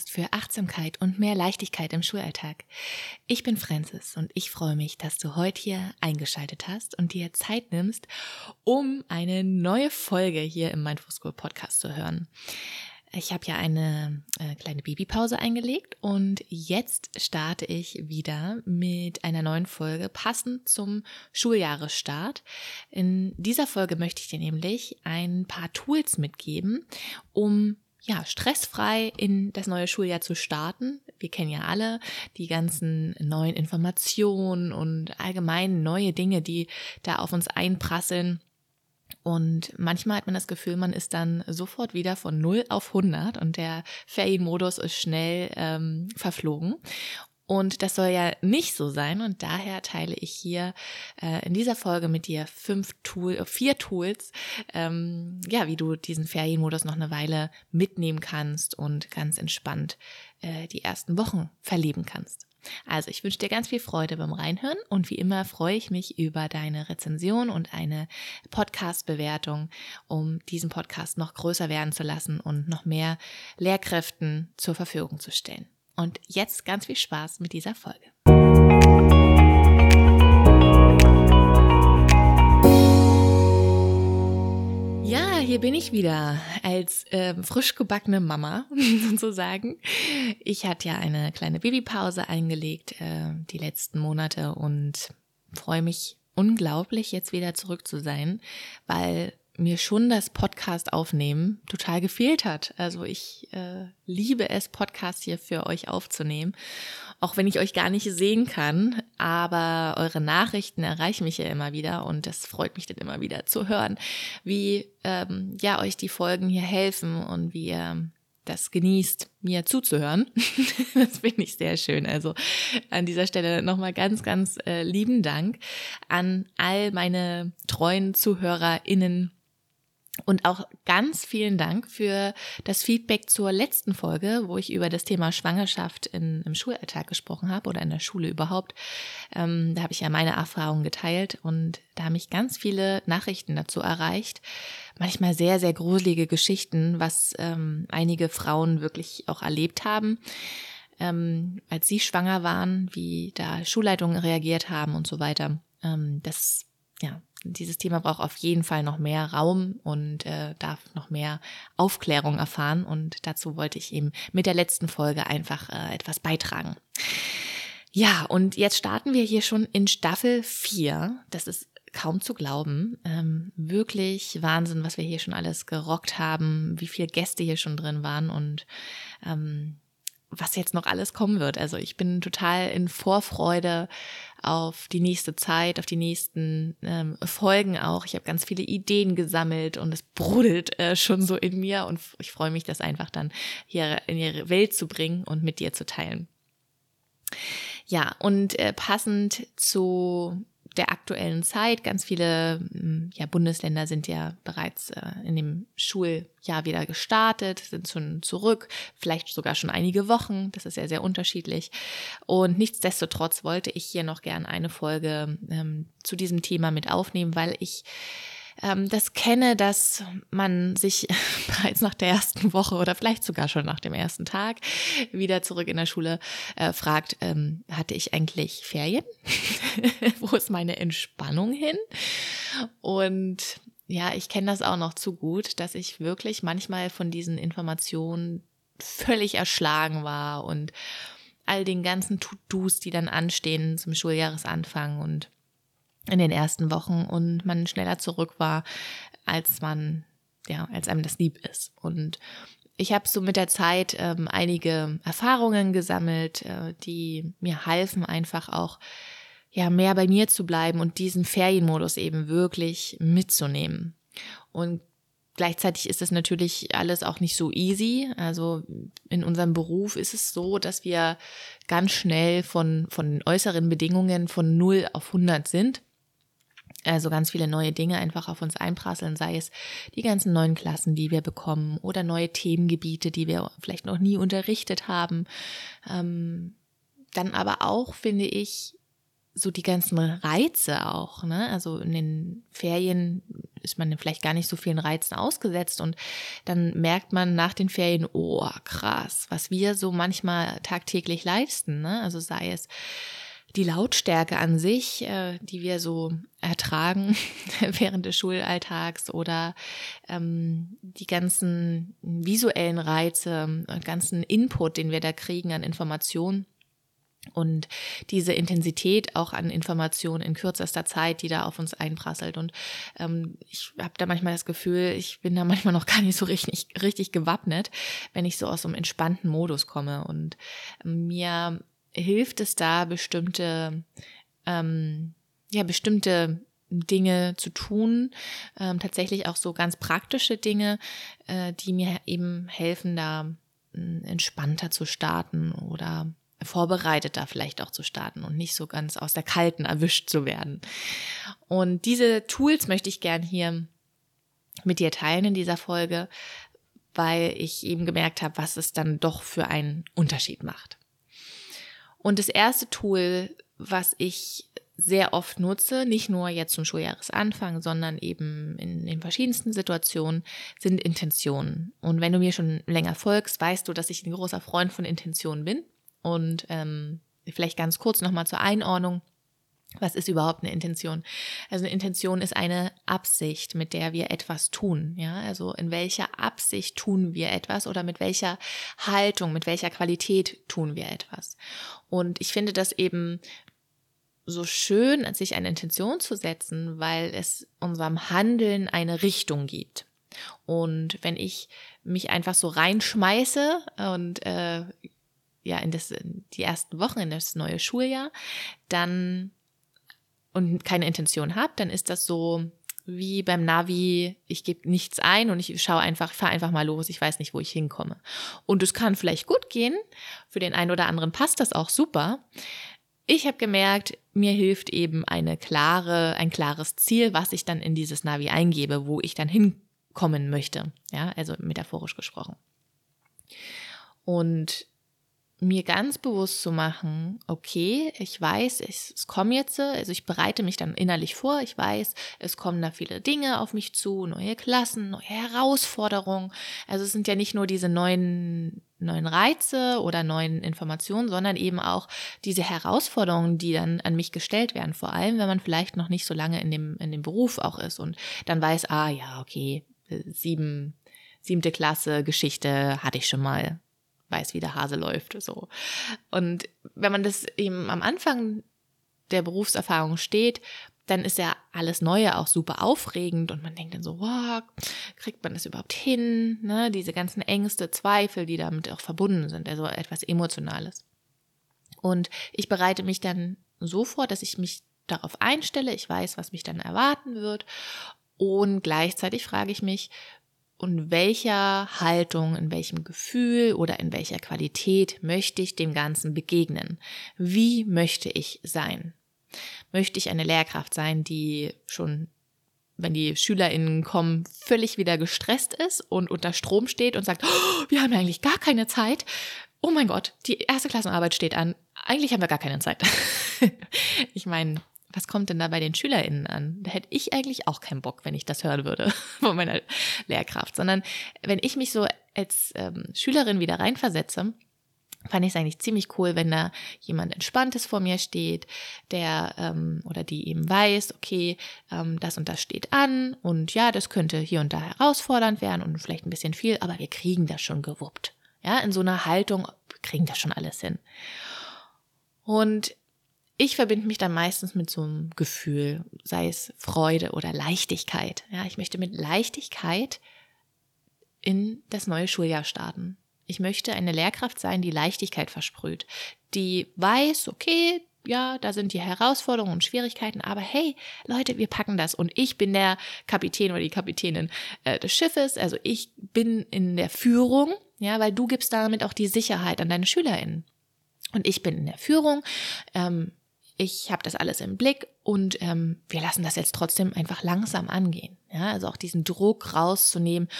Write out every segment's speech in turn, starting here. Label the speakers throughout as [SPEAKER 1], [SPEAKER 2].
[SPEAKER 1] Podcast für Achtsamkeit und mehr Leichtigkeit im Schulalltag. Ich bin Francis und ich freue mich, dass du heute hier eingeschaltet hast und dir Zeit nimmst, um eine neue Folge hier im Mindful School Podcast zu hören. Ich habe ja eine äh, kleine Babypause eingelegt und jetzt starte ich wieder mit einer neuen Folge passend zum Schuljahresstart. In dieser Folge möchte ich dir nämlich ein paar Tools mitgeben, um ja, stressfrei in das neue Schuljahr zu starten. Wir kennen ja alle die ganzen neuen Informationen und allgemein neue Dinge, die da auf uns einprasseln. Und manchmal hat man das Gefühl, man ist dann sofort wieder von 0 auf 100 und der Ferienmodus ist schnell ähm, verflogen. Und das soll ja nicht so sein. Und daher teile ich hier äh, in dieser Folge mit dir fünf Tool, äh, vier Tools, ähm, ja, wie du diesen Ferienmodus noch eine Weile mitnehmen kannst und ganz entspannt äh, die ersten Wochen verleben kannst. Also ich wünsche dir ganz viel Freude beim Reinhören und wie immer freue ich mich über deine Rezension und eine Podcast-Bewertung, um diesen Podcast noch größer werden zu lassen und noch mehr Lehrkräften zur Verfügung zu stellen. Und jetzt ganz viel Spaß mit dieser Folge. Ja, hier bin ich wieder als äh, frisch gebackene Mama sozusagen. Ich hatte ja eine kleine Babypause eingelegt äh, die letzten Monate und freue mich unglaublich, jetzt wieder zurück zu sein, weil mir schon das Podcast aufnehmen total gefehlt hat. Also ich äh, liebe es, Podcasts hier für euch aufzunehmen, auch wenn ich euch gar nicht sehen kann. Aber eure Nachrichten erreichen mich ja immer wieder und das freut mich dann immer wieder zu hören, wie ähm, ja euch die Folgen hier helfen und wie ihr das genießt, mir zuzuhören. das finde ich sehr schön. Also an dieser Stelle nochmal ganz, ganz äh, lieben Dank an all meine treuen ZuhörerInnen und auch ganz vielen Dank für das Feedback zur letzten Folge, wo ich über das Thema Schwangerschaft in, im Schulalltag gesprochen habe oder in der Schule überhaupt. Ähm, da habe ich ja meine Erfahrungen geteilt und da haben mich ganz viele Nachrichten dazu erreicht. Manchmal sehr, sehr gruselige Geschichten, was ähm, einige Frauen wirklich auch erlebt haben. Ähm, als sie schwanger waren, wie da Schulleitungen reagiert haben und so weiter. Ähm, das ja, dieses Thema braucht auf jeden Fall noch mehr Raum und äh, darf noch mehr Aufklärung erfahren. Und dazu wollte ich eben mit der letzten Folge einfach äh, etwas beitragen. Ja, und jetzt starten wir hier schon in Staffel 4. Das ist kaum zu glauben. Ähm, wirklich Wahnsinn, was wir hier schon alles gerockt haben, wie viele Gäste hier schon drin waren und ähm, was jetzt noch alles kommen wird. Also ich bin total in Vorfreude auf die nächste Zeit, auf die nächsten ähm, Folgen auch. Ich habe ganz viele Ideen gesammelt und es brodelt äh, schon so in mir und ich freue mich, das einfach dann hier in ihre Welt zu bringen und mit dir zu teilen. Ja, und äh, passend zu der aktuellen Zeit. Ganz viele hm, ja, Bundesländer sind ja bereits äh, in dem Schuljahr wieder gestartet, sind schon zurück, vielleicht sogar schon einige Wochen. Das ist ja sehr unterschiedlich. Und nichtsdestotrotz wollte ich hier noch gern eine Folge ähm, zu diesem Thema mit aufnehmen, weil ich ähm, das kenne, dass man sich bereits nach der ersten Woche oder vielleicht sogar schon nach dem ersten Tag wieder zurück in der Schule äh, fragt, ähm, hatte ich eigentlich Ferien? Wo ist meine Entspannung hin? Und ja, ich kenne das auch noch zu gut, dass ich wirklich manchmal von diesen Informationen völlig erschlagen war und all den ganzen To-Dos, die dann anstehen zum Schuljahresanfang und in den ersten Wochen und man schneller zurück war, als man, ja, als einem das lieb ist. Und ich habe so mit der Zeit ähm, einige Erfahrungen gesammelt, äh, die mir halfen, einfach auch ja mehr bei mir zu bleiben und diesen Ferienmodus eben wirklich mitzunehmen. Und Gleichzeitig ist es natürlich alles auch nicht so easy. Also in unserem Beruf ist es so, dass wir ganz schnell von, von äußeren Bedingungen von 0 auf 100 sind also ganz viele neue Dinge einfach auf uns einprasseln, sei es die ganzen neuen Klassen, die wir bekommen oder neue Themengebiete, die wir vielleicht noch nie unterrichtet haben. Ähm, dann aber auch, finde ich, so die ganzen Reize auch, ne? Also in den Ferien ist man vielleicht gar nicht so vielen Reizen ausgesetzt und dann merkt man nach den Ferien, oh krass, was wir so manchmal tagtäglich leisten, ne? Also sei es die Lautstärke an sich, äh, die wir so ertragen während des Schulalltags oder ähm, die ganzen visuellen Reize, äh, ganzen Input, den wir da kriegen an Informationen und diese Intensität auch an Informationen in kürzester Zeit, die da auf uns einprasselt. Und ähm, ich habe da manchmal das Gefühl, ich bin da manchmal noch gar nicht so richtig, richtig gewappnet, wenn ich so aus so einem entspannten Modus komme. Und ähm, mir hilft es da, bestimmte, ähm, ja, bestimmte Dinge zu tun, ähm, tatsächlich auch so ganz praktische Dinge, äh, die mir eben helfen, da äh, entspannter zu starten oder vorbereiteter vielleicht auch zu starten und nicht so ganz aus der Kalten erwischt zu werden. Und diese Tools möchte ich gern hier mit dir teilen in dieser Folge, weil ich eben gemerkt habe, was es dann doch für einen Unterschied macht. Und das erste Tool, was ich sehr oft nutze, nicht nur jetzt zum Schuljahresanfang, sondern eben in den verschiedensten Situationen, sind Intentionen. Und wenn du mir schon länger folgst, weißt du, dass ich ein großer Freund von Intentionen bin. Und ähm, vielleicht ganz kurz nochmal zur Einordnung. Was ist überhaupt eine Intention? Also eine Intention ist eine Absicht, mit der wir etwas tun. Ja, also in welcher Absicht tun wir etwas oder mit welcher Haltung, mit welcher Qualität tun wir etwas. Und ich finde das eben so schön, sich eine Intention zu setzen, weil es unserem Handeln eine Richtung gibt. Und wenn ich mich einfach so reinschmeiße und äh, ja in das in die ersten Wochen in das neue Schuljahr, dann und keine Intention habe, dann ist das so wie beim Navi, ich gebe nichts ein und ich schaue einfach, fahre einfach mal los, ich weiß nicht, wo ich hinkomme. Und es kann vielleicht gut gehen, für den einen oder anderen passt das auch super. Ich habe gemerkt, mir hilft eben eine klare, ein klares Ziel, was ich dann in dieses Navi eingebe, wo ich dann hinkommen möchte. Ja, also metaphorisch gesprochen. Und mir ganz bewusst zu machen, okay, ich weiß, es, es kommen jetzt, also ich bereite mich dann innerlich vor, ich weiß, es kommen da viele Dinge auf mich zu, neue Klassen, neue Herausforderungen. Also es sind ja nicht nur diese neuen neuen Reize oder neuen Informationen, sondern eben auch diese Herausforderungen, die dann an mich gestellt werden, vor allem wenn man vielleicht noch nicht so lange in dem in dem Beruf auch ist und dann weiß, ah ja, okay, sieben siebte Klasse Geschichte hatte ich schon mal weiß, wie der Hase läuft. So. Und wenn man das eben am Anfang der Berufserfahrung steht, dann ist ja alles Neue auch super aufregend und man denkt dann so, wow, kriegt man das überhaupt hin? Ne? Diese ganzen Ängste, Zweifel, die damit auch verbunden sind, also etwas Emotionales. Und ich bereite mich dann so vor, dass ich mich darauf einstelle, ich weiß, was mich dann erwarten wird und gleichzeitig frage ich mich, und welcher Haltung, in welchem Gefühl oder in welcher Qualität möchte ich dem Ganzen begegnen? Wie möchte ich sein? Möchte ich eine Lehrkraft sein, die schon, wenn die SchülerInnen kommen, völlig wieder gestresst ist und unter Strom steht und sagt, oh, wir haben eigentlich gar keine Zeit. Oh mein Gott, die erste Klassenarbeit steht an. Eigentlich haben wir gar keine Zeit. ich meine, was kommt denn da bei den SchülerInnen an? Da hätte ich eigentlich auch keinen Bock, wenn ich das hören würde von meiner Lehrkraft. Sondern wenn ich mich so als ähm, Schülerin wieder reinversetze, fand ich es eigentlich ziemlich cool, wenn da jemand Entspanntes vor mir steht, der ähm, oder die eben weiß, okay, ähm, das und das steht an und ja, das könnte hier und da herausfordernd werden und vielleicht ein bisschen viel, aber wir kriegen das schon gewuppt. Ja, in so einer Haltung, kriegen das schon alles hin. Und ich verbinde mich dann meistens mit so einem Gefühl, sei es Freude oder Leichtigkeit. Ja, ich möchte mit Leichtigkeit in das neue Schuljahr starten. Ich möchte eine Lehrkraft sein, die Leichtigkeit versprüht, die weiß, okay, ja, da sind die Herausforderungen und Schwierigkeiten, aber hey, Leute, wir packen das und ich bin der Kapitän oder die Kapitänin äh, des Schiffes, also ich bin in der Führung, ja, weil du gibst damit auch die Sicherheit an deine SchülerInnen. Und ich bin in der Führung, ähm, ich habe das alles im Blick und ähm, wir lassen das jetzt trotzdem einfach langsam angehen. Ja, also auch diesen Druck rauszunehmen.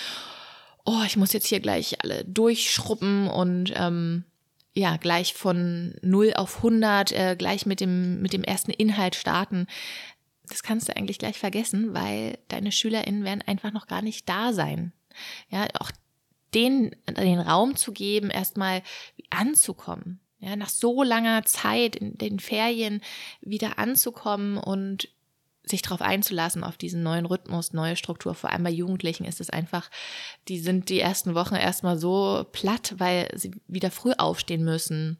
[SPEAKER 1] Oh, ich muss jetzt hier gleich alle durchschrubben und ähm, ja, gleich von 0 auf 100, äh, gleich mit dem, mit dem ersten Inhalt starten. Das kannst du eigentlich gleich vergessen, weil deine SchülerInnen werden einfach noch gar nicht da sein. Ja, auch den, den Raum zu geben, erstmal anzukommen. Ja, nach so langer Zeit in den Ferien wieder anzukommen und sich darauf einzulassen, auf diesen neuen Rhythmus, neue Struktur. Vor allem bei Jugendlichen ist es einfach, die sind die ersten Wochen erstmal so platt, weil sie wieder früh aufstehen müssen.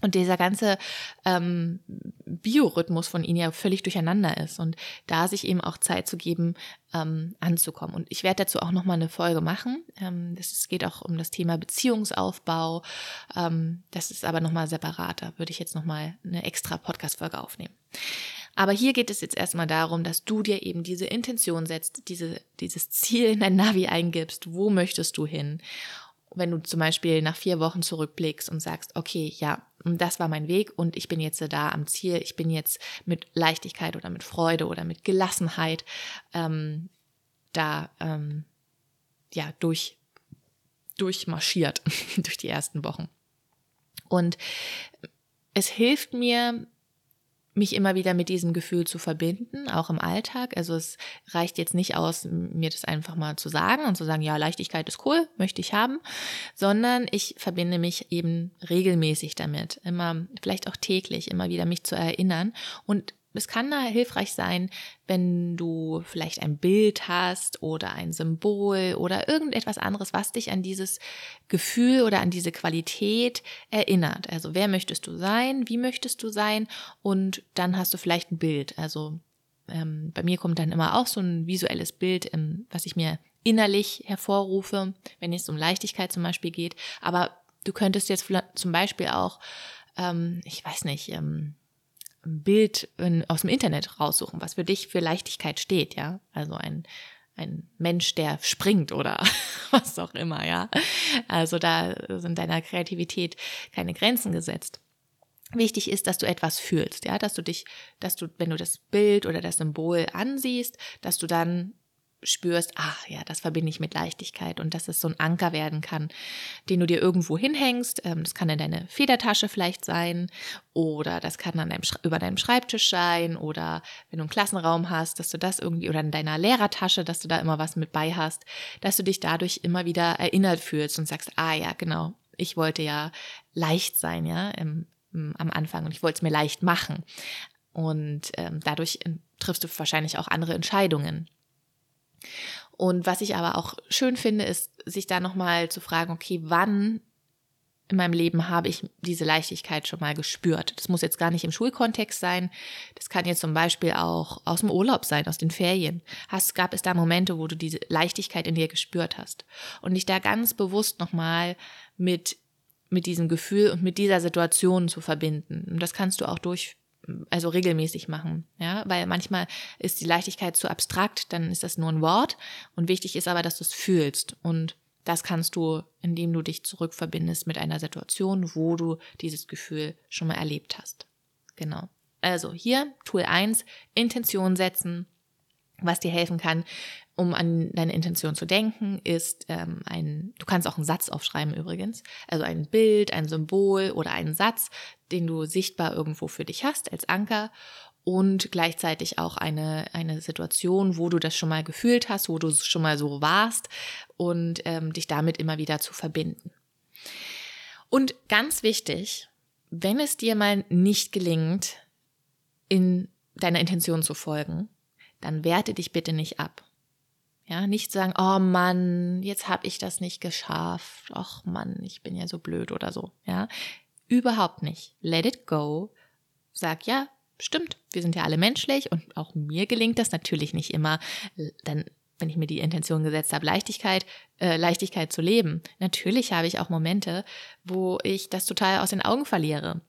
[SPEAKER 1] Und dieser ganze ähm, Biorhythmus von ihnen ja völlig durcheinander ist und da sich eben auch Zeit zu geben, ähm, anzukommen. Und ich werde dazu auch nochmal eine Folge machen. Ähm, das geht auch um das Thema Beziehungsaufbau. Ähm, das ist aber nochmal separater. Würde ich jetzt nochmal eine extra Podcast-Folge aufnehmen. Aber hier geht es jetzt erstmal darum, dass du dir eben diese Intention setzt, diese, dieses Ziel in dein Navi eingibst. Wo möchtest du hin? Wenn du zum Beispiel nach vier Wochen zurückblickst und sagst, okay, ja, das war mein Weg und ich bin jetzt da am Ziel, ich bin jetzt mit Leichtigkeit oder mit Freude oder mit Gelassenheit ähm, da ähm, ja durch durchmarschiert durch die ersten Wochen. Und es hilft mir, mich immer wieder mit diesem Gefühl zu verbinden, auch im Alltag. Also es reicht jetzt nicht aus, mir das einfach mal zu sagen und zu sagen, ja, Leichtigkeit ist cool, möchte ich haben, sondern ich verbinde mich eben regelmäßig damit, immer, vielleicht auch täglich, immer wieder mich zu erinnern und es kann da hilfreich sein, wenn du vielleicht ein Bild hast oder ein Symbol oder irgendetwas anderes, was dich an dieses Gefühl oder an diese Qualität erinnert. Also wer möchtest du sein, wie möchtest du sein und dann hast du vielleicht ein Bild. Also ähm, bei mir kommt dann immer auch so ein visuelles Bild, ähm, was ich mir innerlich hervorrufe, wenn es um Leichtigkeit zum Beispiel geht. Aber du könntest jetzt zum Beispiel auch, ähm, ich weiß nicht, ähm, Bild aus dem Internet raussuchen, was für dich für Leichtigkeit steht, ja. Also ein, ein Mensch, der springt oder was auch immer, ja. Also da sind deiner Kreativität keine Grenzen gesetzt. Wichtig ist, dass du etwas fühlst, ja, dass du dich, dass du, wenn du das Bild oder das Symbol ansiehst, dass du dann spürst, ach ja, das verbinde ich mit Leichtigkeit und dass es so ein Anker werden kann, den du dir irgendwo hinhängst. Ähm, das kann in deine Federtasche vielleicht sein oder das kann an deinem, über deinem Schreibtisch sein oder wenn du einen Klassenraum hast, dass du das irgendwie oder in deiner Lehrertasche, dass du da immer was mit bei hast, dass du dich dadurch immer wieder erinnert fühlst und sagst, ah ja, genau, ich wollte ja leicht sein, ja, im, im, am Anfang und ich wollte es mir leicht machen. Und ähm, dadurch ähm, triffst du wahrscheinlich auch andere Entscheidungen. Und was ich aber auch schön finde, ist, sich da nochmal zu fragen, okay, wann in meinem Leben habe ich diese Leichtigkeit schon mal gespürt. Das muss jetzt gar nicht im Schulkontext sein. Das kann jetzt zum Beispiel auch aus dem Urlaub sein, aus den Ferien. Hast, gab es da Momente, wo du diese Leichtigkeit in dir gespürt hast? Und dich da ganz bewusst nochmal mit, mit diesem Gefühl und mit dieser Situation zu verbinden. Und das kannst du auch durch also regelmäßig machen, ja, weil manchmal ist die Leichtigkeit zu abstrakt, dann ist das nur ein Wort und wichtig ist aber, dass du es fühlst und das kannst du, indem du dich zurückverbindest mit einer Situation, wo du dieses Gefühl schon mal erlebt hast. Genau. Also hier Tool 1, Intention setzen, was dir helfen kann, um an deine Intention zu denken, ist ähm, ein, du kannst auch einen Satz aufschreiben übrigens, also ein Bild, ein Symbol oder einen Satz, den du sichtbar irgendwo für dich hast als Anker und gleichzeitig auch eine, eine Situation, wo du das schon mal gefühlt hast, wo du schon mal so warst und ähm, dich damit immer wieder zu verbinden. Und ganz wichtig, wenn es dir mal nicht gelingt, in deiner Intention zu folgen, dann werte dich bitte nicht ab. Ja, nicht sagen, oh Mann, jetzt habe ich das nicht geschafft. Ach Mann, ich bin ja so blöd oder so. Ja, überhaupt nicht. Let it go. Sag ja, stimmt. Wir sind ja alle menschlich und auch mir gelingt das natürlich nicht immer. Dann wenn ich mir die Intention gesetzt habe, Leichtigkeit, äh, Leichtigkeit zu leben. Natürlich habe ich auch Momente, wo ich das total aus den Augen verliere.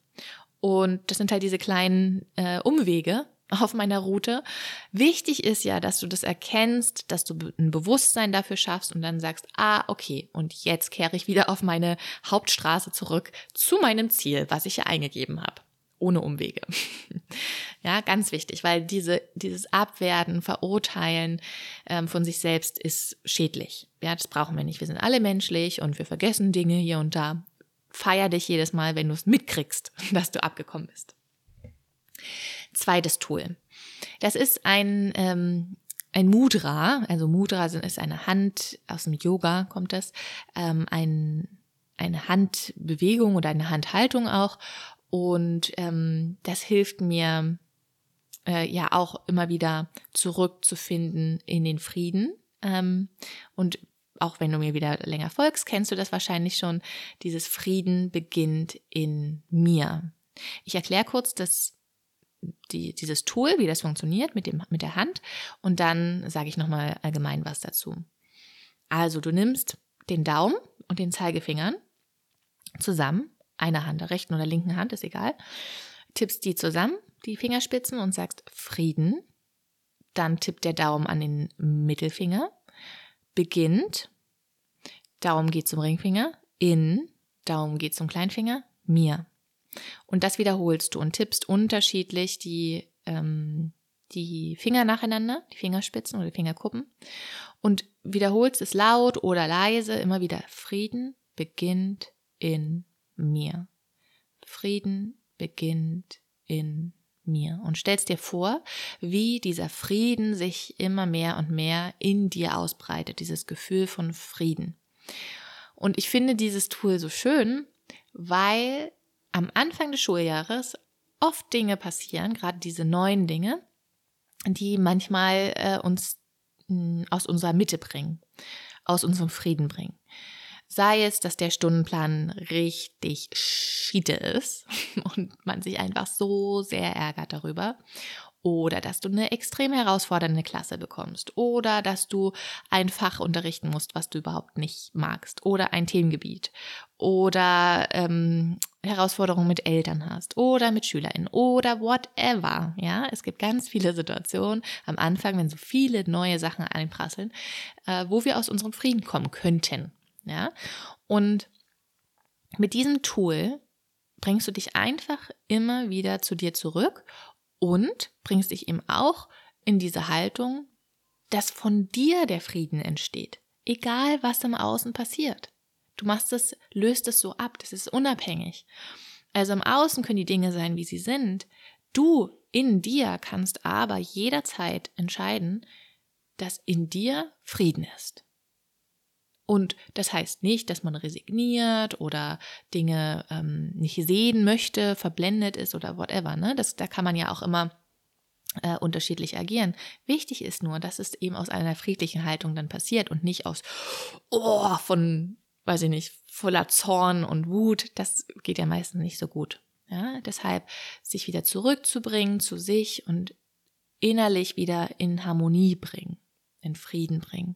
[SPEAKER 1] Und das sind halt diese kleinen äh, Umwege, auf meiner Route. Wichtig ist ja, dass du das erkennst, dass du ein Bewusstsein dafür schaffst und dann sagst, ah, okay, und jetzt kehre ich wieder auf meine Hauptstraße zurück zu meinem Ziel, was ich ja eingegeben habe. Ohne Umwege. ja, ganz wichtig, weil diese, dieses Abwerten, Verurteilen ähm, von sich selbst ist schädlich. Ja, das brauchen wir nicht. Wir sind alle menschlich und wir vergessen Dinge hier und da. feier dich jedes Mal, wenn du es mitkriegst, dass du abgekommen bist. Zweites Tool. Das ist ein, ähm, ein Mudra. Also Mudra ist eine Hand, aus dem Yoga kommt das, ähm, ein, eine Handbewegung oder eine Handhaltung auch. Und ähm, das hilft mir äh, ja auch immer wieder zurückzufinden in den Frieden. Ähm, und auch wenn du mir wieder länger folgst, kennst du das wahrscheinlich schon. Dieses Frieden beginnt in mir. Ich erkläre kurz das, die, dieses Tool, wie das funktioniert mit, dem, mit der Hand. Und dann sage ich nochmal allgemein was dazu. Also du nimmst den Daumen und den Zeigefingern zusammen, eine Hand, der rechten oder linken Hand, ist egal, tippst die zusammen, die Fingerspitzen und sagst Frieden. Dann tippt der Daumen an den Mittelfinger beginnt, Daumen geht zum Ringfinger, in, Daumen geht zum Kleinfinger, mir. Und das wiederholst du und tippst unterschiedlich die, ähm, die Finger nacheinander, die Fingerspitzen oder die Fingerkuppen und wiederholst es laut oder leise immer wieder. Frieden beginnt in mir. Frieden beginnt in mir und stellst dir vor, wie dieser Frieden sich immer mehr und mehr in dir ausbreitet, dieses Gefühl von Frieden. Und ich finde dieses Tool so schön, weil am Anfang des Schuljahres oft Dinge passieren, gerade diese neuen Dinge, die manchmal äh, uns mh, aus unserer Mitte bringen, aus unserem Frieden bringen. Sei es, dass der Stundenplan richtig schiete ist und man sich einfach so sehr ärgert darüber. Oder dass du eine extrem herausfordernde Klasse bekommst. Oder dass du ein Fach unterrichten musst, was du überhaupt nicht magst. Oder ein Themengebiet. Oder ähm, Herausforderungen mit Eltern hast. Oder mit SchülerInnen. Oder whatever. Ja, es gibt ganz viele Situationen am Anfang, wenn so viele neue Sachen einprasseln, äh, wo wir aus unserem Frieden kommen könnten. Ja? Und mit diesem Tool bringst du dich einfach immer wieder zu dir zurück und bringst dich eben auch in diese Haltung, dass von dir der Frieden entsteht. Egal, was im Außen passiert. Du machst es, löst es so ab, das ist unabhängig. Also im Außen können die Dinge sein, wie sie sind. Du in dir kannst aber jederzeit entscheiden, dass in dir Frieden ist. Und das heißt nicht, dass man resigniert oder Dinge ähm, nicht sehen möchte, verblendet ist oder whatever. Ne? Das, da kann man ja auch immer äh, unterschiedlich agieren. Wichtig ist nur, dass es eben aus einer friedlichen Haltung dann passiert und nicht aus, oh, von, weiß ich nicht, voller Zorn und Wut. Das geht ja meistens nicht so gut. Ja? Deshalb sich wieder zurückzubringen zu sich und innerlich wieder in Harmonie bringen, in Frieden bringen.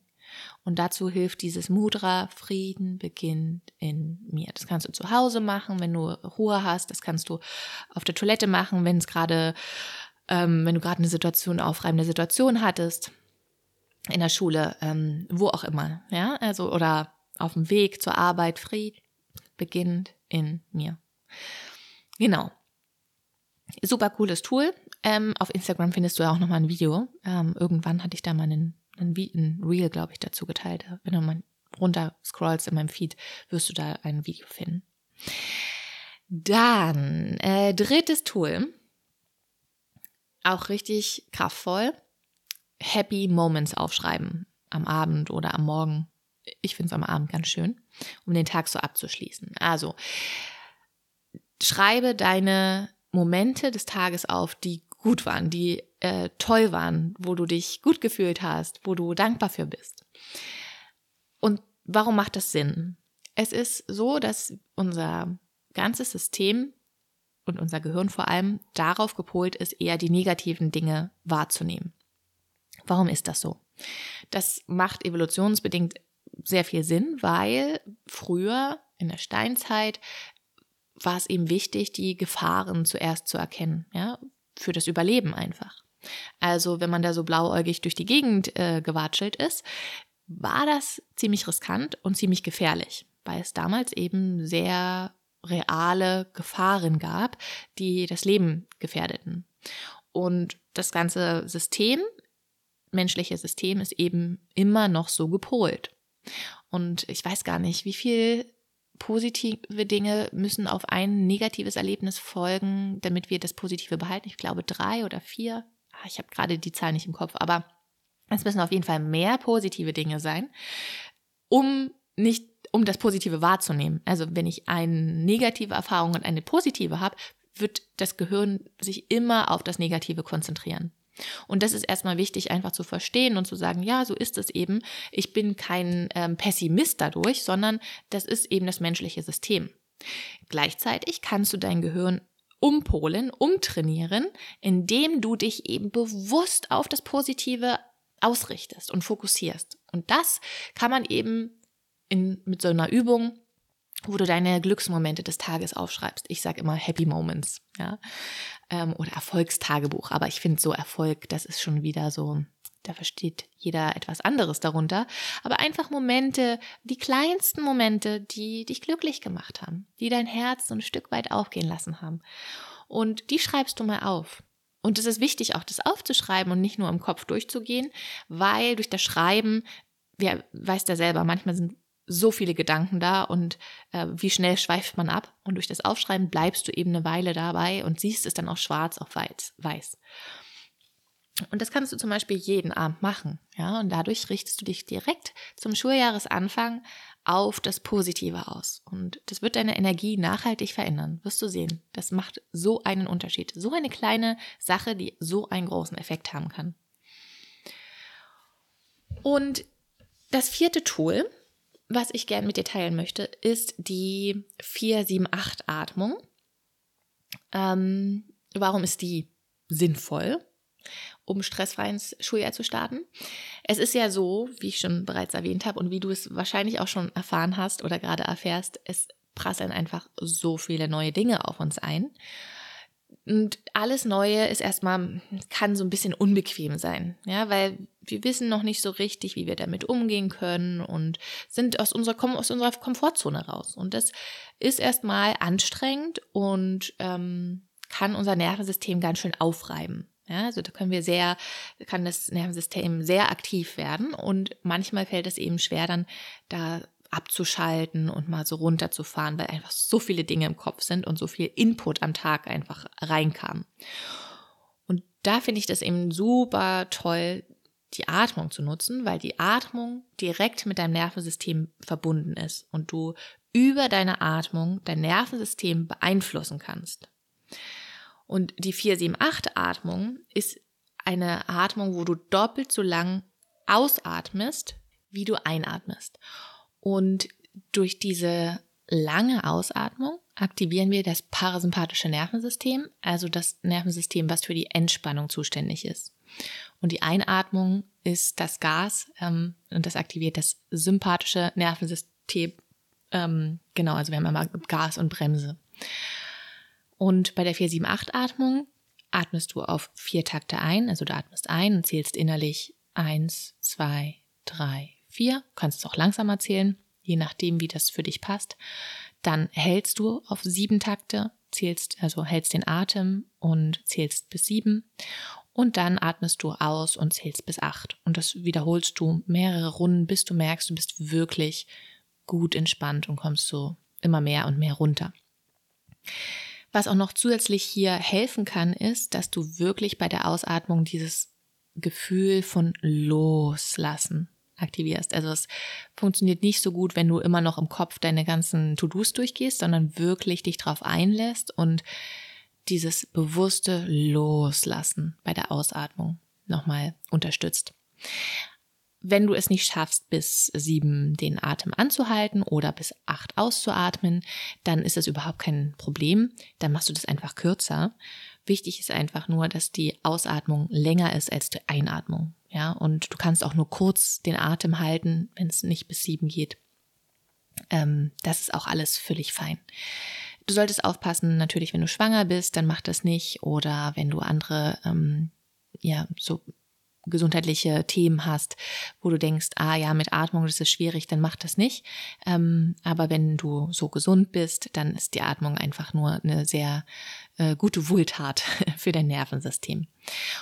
[SPEAKER 1] Und dazu hilft dieses Mudra, Frieden beginnt in mir. Das kannst du zu Hause machen, wenn du Ruhe hast. Das kannst du auf der Toilette machen, wenn es gerade, ähm, wenn du gerade eine Situation, aufreibende Situation hattest. In der Schule, ähm, wo auch immer, ja, also, oder auf dem Weg zur Arbeit. Frieden beginnt in mir. Genau. Super cooles Tool. Ähm, auf Instagram findest du ja auch nochmal ein Video. Ähm, irgendwann hatte ich da mal einen ein, ein Reel, glaube ich, dazu geteilt. Wenn du mal runter scrollst in meinem Feed, wirst du da ein Video finden. Dann, äh, drittes Tool. Auch richtig kraftvoll. Happy Moments aufschreiben. Am Abend oder am Morgen. Ich finde es am Abend ganz schön, um den Tag so abzuschließen. Also, schreibe deine Momente des Tages auf, die gut waren, die äh, toll waren, wo du dich gut gefühlt hast, wo du dankbar für bist. Und warum macht das Sinn? Es ist so, dass unser ganzes System und unser Gehirn vor allem darauf gepolt ist, eher die negativen Dinge wahrzunehmen. Warum ist das so? Das macht evolutionsbedingt sehr viel Sinn, weil früher in der Steinzeit war es eben wichtig, die Gefahren zuerst zu erkennen. Ja? für das Überleben einfach. Also wenn man da so blauäugig durch die Gegend äh, gewatschelt ist, war das ziemlich riskant und ziemlich gefährlich, weil es damals eben sehr reale Gefahren gab, die das Leben gefährdeten. Und das ganze System, menschliche System, ist eben immer noch so gepolt. Und ich weiß gar nicht, wie viel positive Dinge müssen auf ein negatives Erlebnis folgen, damit wir das Positive behalten. Ich glaube drei oder vier. Ah, ich habe gerade die Zahl nicht im Kopf, aber es müssen auf jeden Fall mehr positive Dinge sein, um nicht, um das Positive wahrzunehmen. Also wenn ich eine negative Erfahrung und eine positive habe, wird das Gehirn sich immer auf das Negative konzentrieren. Und das ist erstmal wichtig, einfach zu verstehen und zu sagen, ja, so ist es eben. Ich bin kein ähm, Pessimist dadurch, sondern das ist eben das menschliche System. Gleichzeitig kannst du dein Gehirn umpolen, umtrainieren, indem du dich eben bewusst auf das Positive ausrichtest und fokussierst. Und das kann man eben in, mit so einer Übung, wo du deine Glücksmomente des Tages aufschreibst. Ich sage immer Happy Moments, ja, ähm, oder Erfolgstagebuch. Aber ich finde so Erfolg, das ist schon wieder so, da versteht jeder etwas anderes darunter. Aber einfach Momente, die kleinsten Momente, die dich glücklich gemacht haben, die dein Herz so ein Stück weit aufgehen lassen haben. Und die schreibst du mal auf. Und es ist wichtig, auch das aufzuschreiben und nicht nur im Kopf durchzugehen, weil durch das Schreiben, wer weiß ja selber, manchmal sind so viele Gedanken da und äh, wie schnell schweift man ab. Und durch das Aufschreiben bleibst du eben eine Weile dabei und siehst es dann auch schwarz auf weiß. Und das kannst du zum Beispiel jeden Abend machen, ja, und dadurch richtest du dich direkt zum Schuljahresanfang auf das Positive aus. Und das wird deine Energie nachhaltig verändern. Wirst du sehen. Das macht so einen Unterschied. So eine kleine Sache, die so einen großen Effekt haben kann. Und das vierte Tool, was ich gerne mit dir teilen möchte, ist die 478-Atmung. Ähm, warum ist die sinnvoll? um stressfrei ins Schuljahr zu starten. Es ist ja so, wie ich schon bereits erwähnt habe und wie du es wahrscheinlich auch schon erfahren hast oder gerade erfährst, es prasseln einfach so viele neue Dinge auf uns ein. Und alles Neue ist erstmal, kann so ein bisschen unbequem sein, ja, weil wir wissen noch nicht so richtig, wie wir damit umgehen können und sind aus unserer, kommen aus unserer Komfortzone raus. Und das ist erstmal anstrengend und ähm, kann unser Nervensystem ganz schön aufreiben. Ja, also da können wir sehr, kann das Nervensystem sehr aktiv werden und manchmal fällt es eben schwer, dann da abzuschalten und mal so runterzufahren, weil einfach so viele Dinge im Kopf sind und so viel Input am Tag einfach reinkam. Und da finde ich das eben super toll, die Atmung zu nutzen, weil die Atmung direkt mit deinem Nervensystem verbunden ist und du über deine Atmung dein Nervensystem beeinflussen kannst. Und die 478-Atmung ist eine Atmung, wo du doppelt so lang ausatmest, wie du einatmest. Und durch diese lange Ausatmung aktivieren wir das parasympathische Nervensystem, also das Nervensystem, was für die Entspannung zuständig ist. Und die Einatmung ist das Gas ähm, und das aktiviert das sympathische Nervensystem. Ähm, genau, also wir haben einmal Gas und Bremse. Und bei der 478-Atmung atmest du auf vier Takte ein. Also du atmest ein und zählst innerlich eins, zwei, drei, vier. Kannst es auch langsamer zählen, je nachdem, wie das für dich passt. Dann hältst du auf sieben Takte, zählst, also hältst den Atem und zählst bis sieben. Und dann atmest du aus und zählst bis acht. Und das wiederholst du mehrere Runden, bis du merkst, du bist wirklich gut entspannt und kommst so immer mehr und mehr runter. Was auch noch zusätzlich hier helfen kann, ist, dass du wirklich bei der Ausatmung dieses Gefühl von Loslassen aktivierst. Also es funktioniert nicht so gut, wenn du immer noch im Kopf deine ganzen To-Dos durchgehst, sondern wirklich dich darauf einlässt und dieses bewusste Loslassen bei der Ausatmung nochmal unterstützt. Wenn du es nicht schaffst, bis sieben den Atem anzuhalten oder bis acht auszuatmen, dann ist das überhaupt kein Problem. Dann machst du das einfach kürzer. Wichtig ist einfach nur, dass die Ausatmung länger ist als die Einatmung. Ja, und du kannst auch nur kurz den Atem halten, wenn es nicht bis sieben geht. Ähm, das ist auch alles völlig fein. Du solltest aufpassen, natürlich, wenn du schwanger bist, dann mach das nicht. Oder wenn du andere, ähm, ja, so gesundheitliche Themen hast, wo du denkst, ah ja, mit Atmung, das ist schwierig, dann mach das nicht. Ähm, aber wenn du so gesund bist, dann ist die Atmung einfach nur eine sehr äh, gute Wohltat für dein Nervensystem.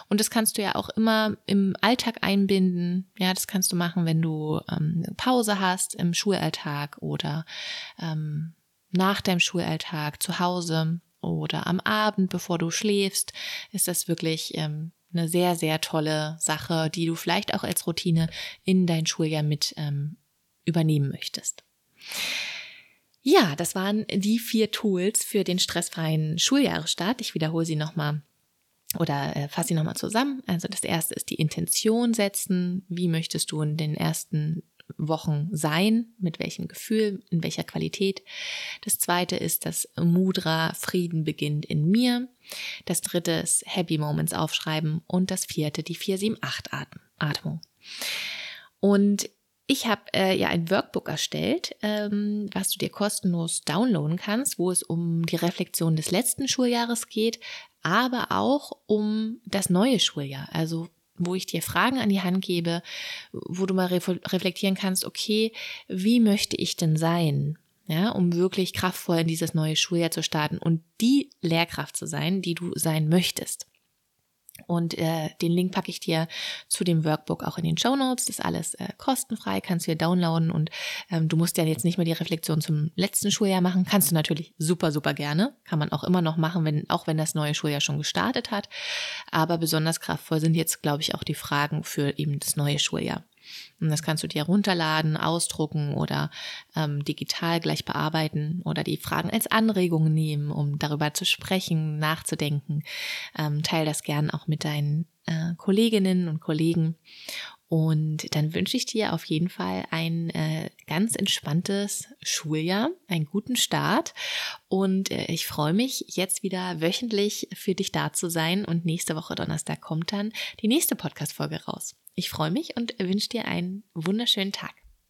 [SPEAKER 1] Und das kannst du ja auch immer im Alltag einbinden. Ja, das kannst du machen, wenn du ähm, Pause hast im Schulalltag oder ähm, nach deinem Schulalltag zu Hause oder am Abend, bevor du schläfst, ist das wirklich ähm, eine sehr, sehr tolle Sache, die du vielleicht auch als Routine in dein Schuljahr mit ähm, übernehmen möchtest. Ja, das waren die vier Tools für den stressfreien Schuljahresstart. Ich wiederhole sie nochmal oder äh, fasse sie nochmal zusammen. Also das erste ist die Intention setzen. Wie möchtest du in den ersten Wochen sein, mit welchem Gefühl, in welcher Qualität. Das zweite ist das Mudra Frieden beginnt in mir. Das dritte ist Happy Moments aufschreiben und das vierte die 478 Atmung. Und ich habe äh, ja ein Workbook erstellt, ähm, was du dir kostenlos downloaden kannst, wo es um die Reflexion des letzten Schuljahres geht, aber auch um das neue Schuljahr. Also wo ich dir Fragen an die Hand gebe, wo du mal reflektieren kannst, okay, wie möchte ich denn sein? Ja, um wirklich kraftvoll in dieses neue Schuljahr zu starten und die Lehrkraft zu sein, die du sein möchtest. Und äh, den Link packe ich dir zu dem Workbook auch in den Show Notes. Das ist alles äh, kostenfrei, kannst du dir downloaden und ähm, du musst ja jetzt nicht mehr die Reflexion zum letzten Schuljahr machen. Kannst du natürlich super, super gerne. Kann man auch immer noch machen, wenn, auch wenn das neue Schuljahr schon gestartet hat. Aber besonders kraftvoll sind jetzt, glaube ich, auch die Fragen für eben das neue Schuljahr. Und das kannst du dir runterladen, ausdrucken oder ähm, digital gleich bearbeiten oder die Fragen als Anregungen nehmen, um darüber zu sprechen, nachzudenken. Ähm, teil das gern auch mit deinen äh, Kolleginnen und Kollegen. Und dann wünsche ich dir auf jeden Fall ein äh, ganz entspanntes Schuljahr, einen guten Start. Und äh, ich freue mich, jetzt wieder wöchentlich für dich da zu sein. Und nächste Woche Donnerstag kommt dann die nächste Podcast-Folge raus. Ich freue mich und wünsche dir einen wunderschönen Tag.